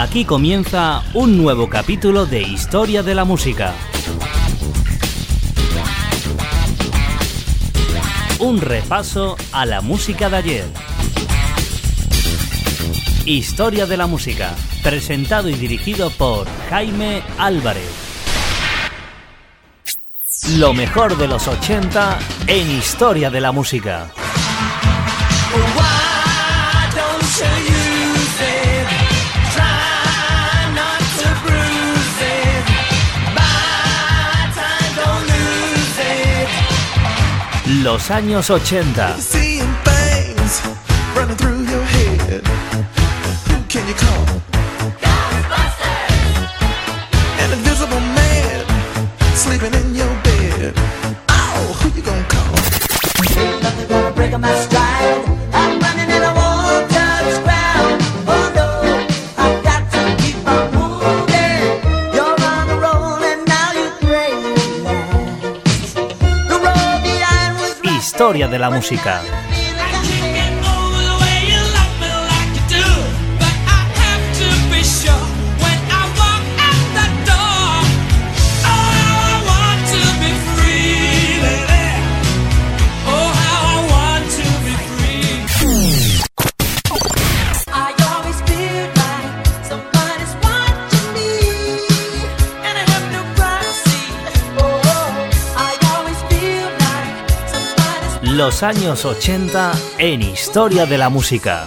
Aquí comienza un nuevo capítulo de Historia de la Música. Un repaso a la música de ayer. Historia de la Música, presentado y dirigido por Jaime Álvarez. Lo mejor de los 80 en Historia de la Música. Los años 80. De la Música. Años 80 en Historia de la Música.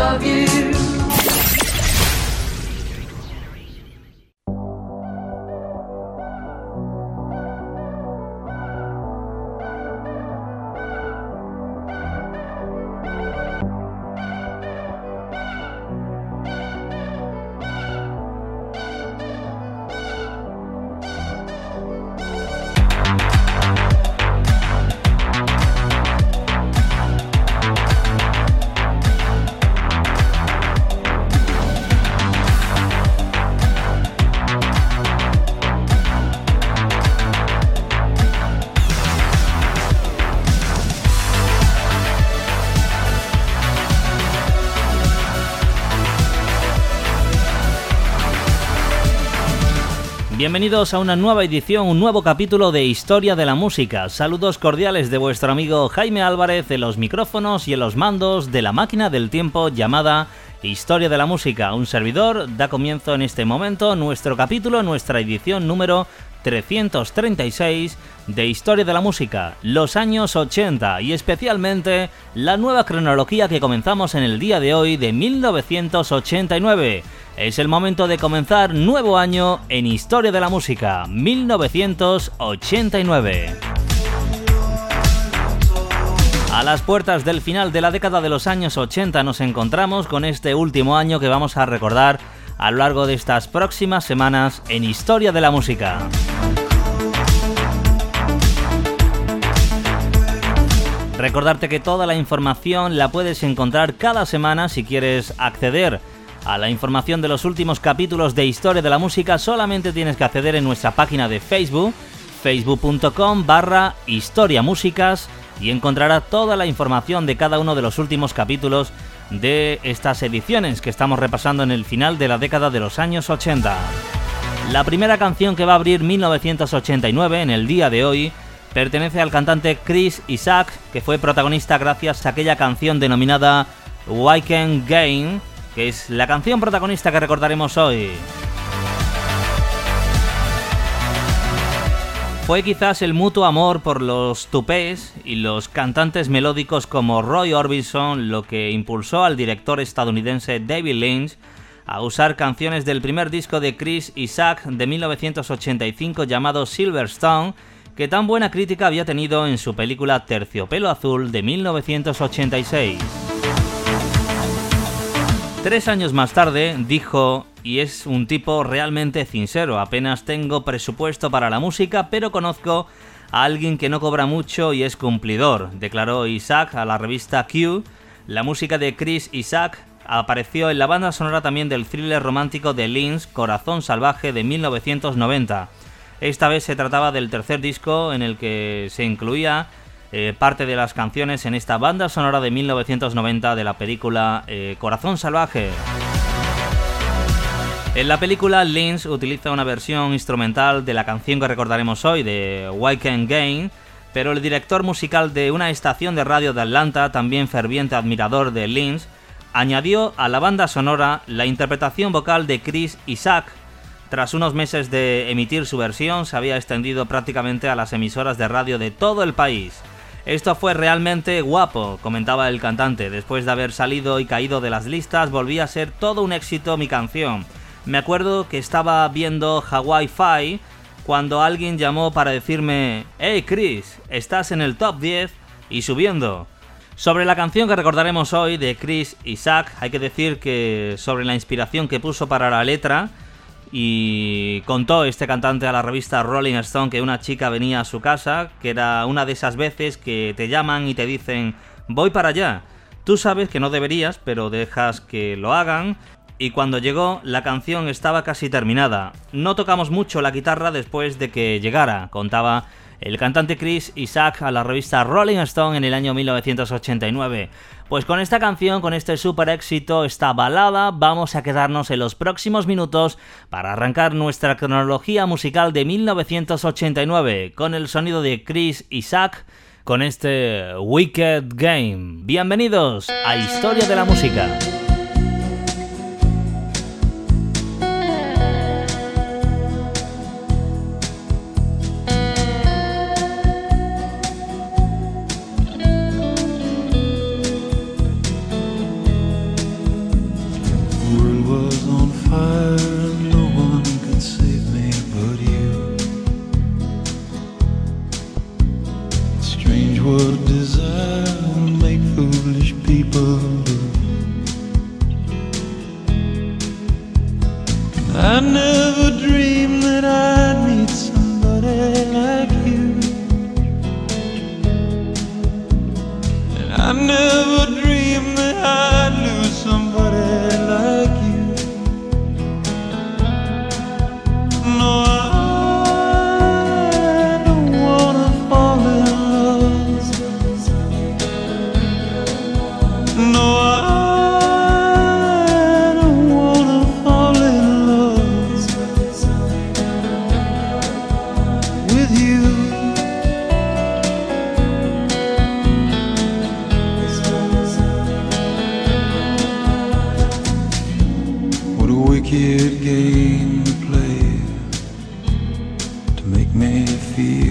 Bienvenidos a una nueva edición, un nuevo capítulo de Historia de la Música. Saludos cordiales de vuestro amigo Jaime Álvarez en los micrófonos y en los mandos de la máquina del tiempo llamada Historia de la Música. Un servidor da comienzo en este momento nuestro capítulo, nuestra edición número 336 de Historia de la Música, los años 80 y especialmente la nueva cronología que comenzamos en el día de hoy de 1989. Es el momento de comenzar nuevo año en Historia de la Música, 1989. A las puertas del final de la década de los años 80 nos encontramos con este último año que vamos a recordar a lo largo de estas próximas semanas en Historia de la Música. Recordarte que toda la información la puedes encontrar cada semana si quieres acceder a la información de los últimos capítulos de Historia de la Música, solamente tienes que acceder en nuestra página de Facebook, facebook.com barra Historia Músicas, y encontrarás toda la información de cada uno de los últimos capítulos de estas ediciones que estamos repasando en el final de la década de los años 80. La primera canción que va a abrir 1989 en el día de hoy pertenece al cantante Chris Isaac, que fue protagonista gracias a aquella canción denominada Weekend Game, que es la canción protagonista que recordaremos hoy. Fue quizás el mutuo amor por los tupés y los cantantes melódicos como Roy Orbison lo que impulsó al director estadounidense David Lynch a usar canciones del primer disco de Chris Isaac de 1985 llamado Silverstone, que tan buena crítica había tenido en su película Terciopelo Azul de 1986. Tres años más tarde dijo, y es un tipo realmente sincero, apenas tengo presupuesto para la música, pero conozco a alguien que no cobra mucho y es cumplidor, declaró Isaac a la revista Q. La música de Chris Isaac apareció en la banda sonora también del thriller romántico de Lynch, Corazón Salvaje de 1990. Esta vez se trataba del tercer disco en el que se incluía eh, parte de las canciones en esta banda sonora de 1990 de la película eh, Corazón Salvaje. En la película, Lynch utiliza una versión instrumental de la canción que recordaremos hoy, de Weekend Game, pero el director musical de una estación de radio de Atlanta, también ferviente admirador de Lynch, añadió a la banda sonora la interpretación vocal de Chris Isaac. Tras unos meses de emitir su versión, se había extendido prácticamente a las emisoras de radio de todo el país. Esto fue realmente guapo, comentaba el cantante. Después de haber salido y caído de las listas, volví a ser todo un éxito mi canción. Me acuerdo que estaba viendo Hawaii Fi cuando alguien llamó para decirme, Hey Chris, estás en el top 10 y subiendo. Sobre la canción que recordaremos hoy de Chris Isaac, hay que decir que sobre la inspiración que puso para la letra, y contó este cantante a la revista Rolling Stone que una chica venía a su casa, que era una de esas veces que te llaman y te dicen voy para allá. Tú sabes que no deberías, pero dejas que lo hagan. Y cuando llegó, la canción estaba casi terminada. No tocamos mucho la guitarra después de que llegara, contaba el cantante Chris Isaac a la revista Rolling Stone en el año 1989. Pues con esta canción, con este super éxito, esta balada, vamos a quedarnos en los próximos minutos para arrancar nuestra cronología musical de 1989 con el sonido de Chris Isaac con este Wicked Game. Bienvenidos a Historia de la Música. Never dreamed wicked game to play to make me feel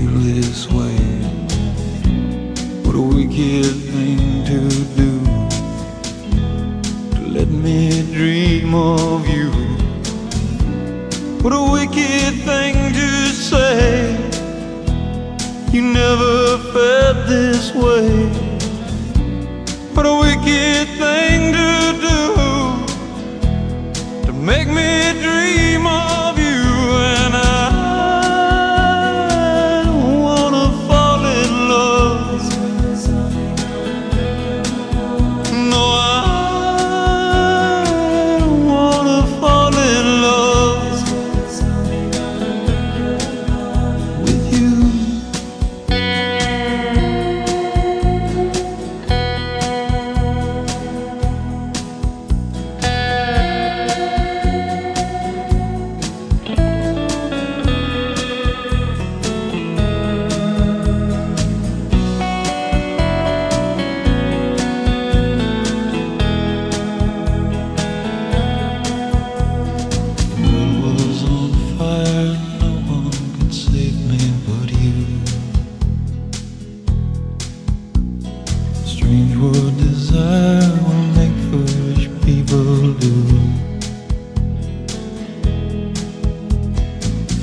strange world desire will make foolish people do.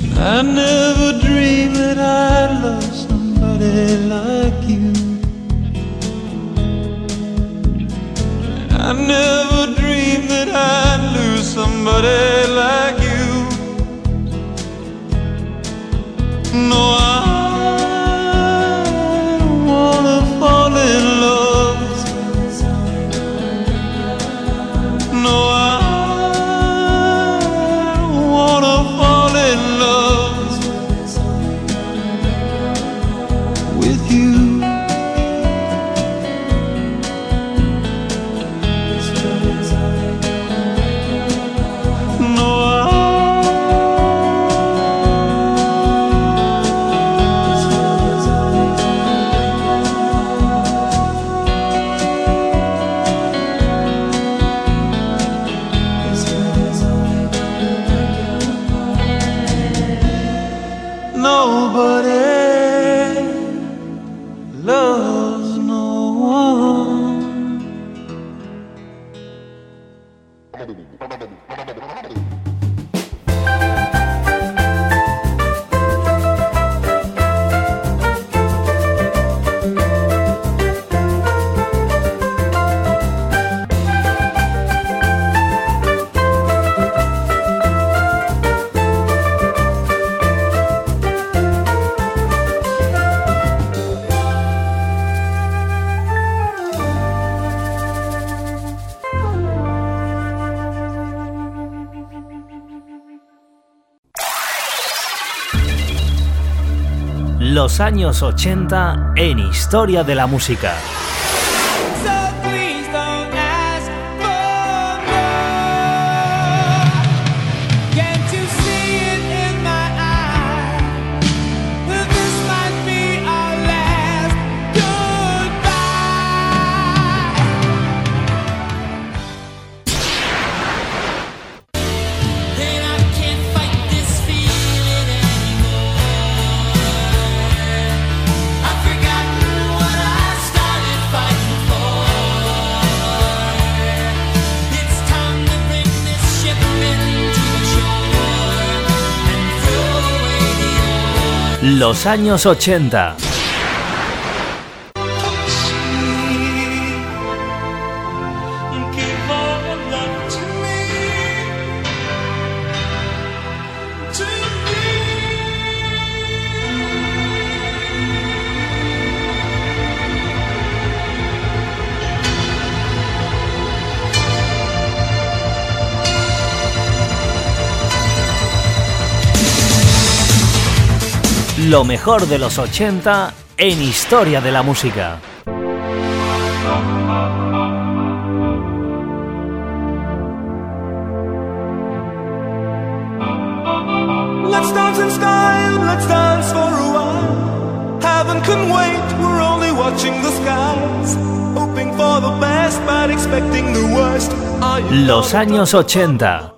And I never with you. Años 80 en Historia de la Música. Los años 80. Lo mejor de los 80 en Historia de la Música. Let's dance in style, let's dance for a while. Heaven can wait, we're only watching the skies. Hoping for the best, but expecting the worst. Los años 80.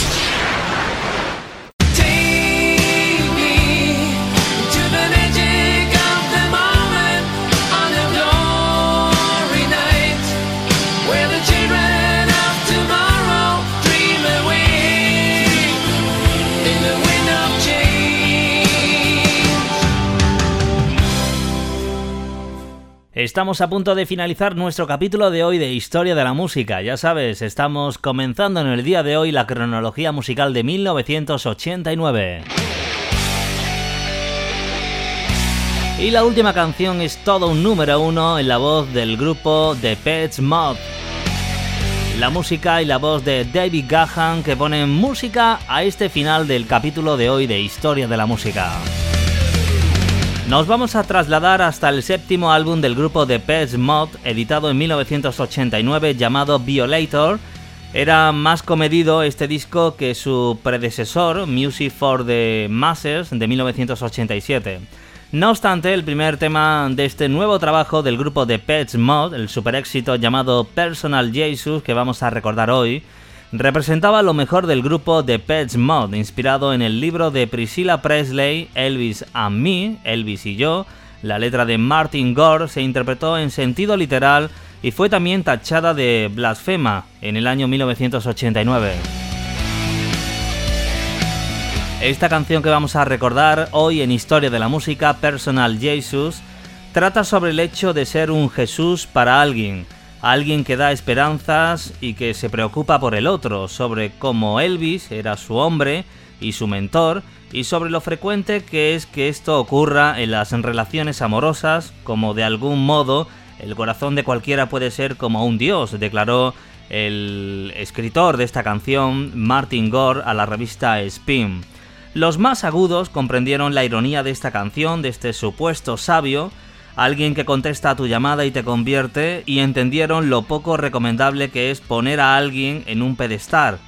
Estamos a punto de finalizar nuestro capítulo de hoy de Historia de la Música. Ya sabes, estamos comenzando en el día de hoy la cronología musical de 1989. Y la última canción es todo un número uno en la voz del grupo The Pets Mod. La música y la voz de David Gahan que ponen música a este final del capítulo de hoy de Historia de la Música. Nos vamos a trasladar hasta el séptimo álbum del grupo The Pets Mod, editado en 1989, llamado Violator. Era más comedido este disco que su predecesor, Music for the Masses, de 1987. No obstante, el primer tema de este nuevo trabajo del grupo The Pets Mod, el super éxito llamado Personal Jesus, que vamos a recordar hoy, representaba lo mejor del grupo The Pets Mod, inspirado en el libro de Priscilla Presley, Elvis and Me, Elvis y yo. La letra de Martin Gore se interpretó en sentido literal y fue también tachada de blasfema en el año 1989. Esta canción que vamos a recordar hoy en Historia de la Música, Personal Jesus, trata sobre el hecho de ser un Jesús para alguien, alguien que da esperanzas y que se preocupa por el otro, sobre cómo Elvis era su hombre y su mentor, y sobre lo frecuente que es que esto ocurra en las relaciones amorosas, como de algún modo el corazón de cualquiera puede ser como un dios, declaró el escritor de esta canción, Martin Gore, a la revista Spin. Los más agudos comprendieron la ironía de esta canción, de este supuesto sabio, alguien que contesta a tu llamada y te convierte, y entendieron lo poco recomendable que es poner a alguien en un pedestal.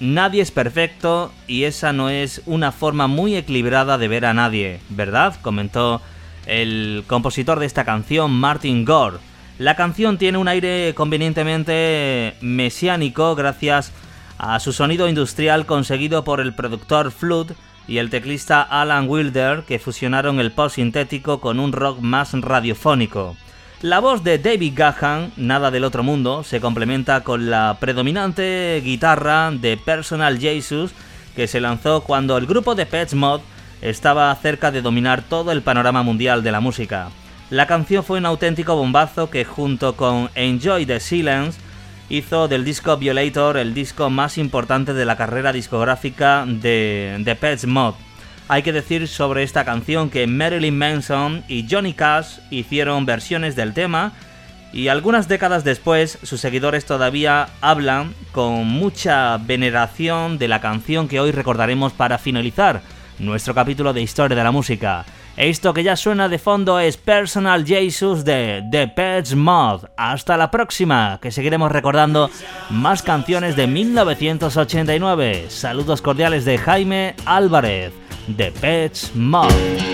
Nadie es perfecto y esa no es una forma muy equilibrada de ver a nadie, ¿verdad? comentó el compositor de esta canción, Martin Gore. La canción tiene un aire convenientemente mesiánico gracias a su sonido industrial conseguido por el productor Flood y el teclista Alan Wilder que fusionaron el pop sintético con un rock más radiofónico. La voz de David Gahan, nada del otro mundo, se complementa con la predominante guitarra de Personal Jesus que se lanzó cuando el grupo de Pets Mod estaba cerca de dominar todo el panorama mundial de la música. La canción fue un auténtico bombazo que junto con Enjoy the Silence hizo del disco Violator el disco más importante de la carrera discográfica de The Pets Mod. Hay que decir sobre esta canción que Marilyn Manson y Johnny Cash hicieron versiones del tema y algunas décadas después sus seguidores todavía hablan con mucha veneración de la canción que hoy recordaremos para finalizar nuestro capítulo de historia de la música. Esto que ya suena de fondo es Personal Jesus de The Pets Mod. Hasta la próxima, que seguiremos recordando más canciones de 1989. Saludos cordiales de Jaime Álvarez, The Pets Mod.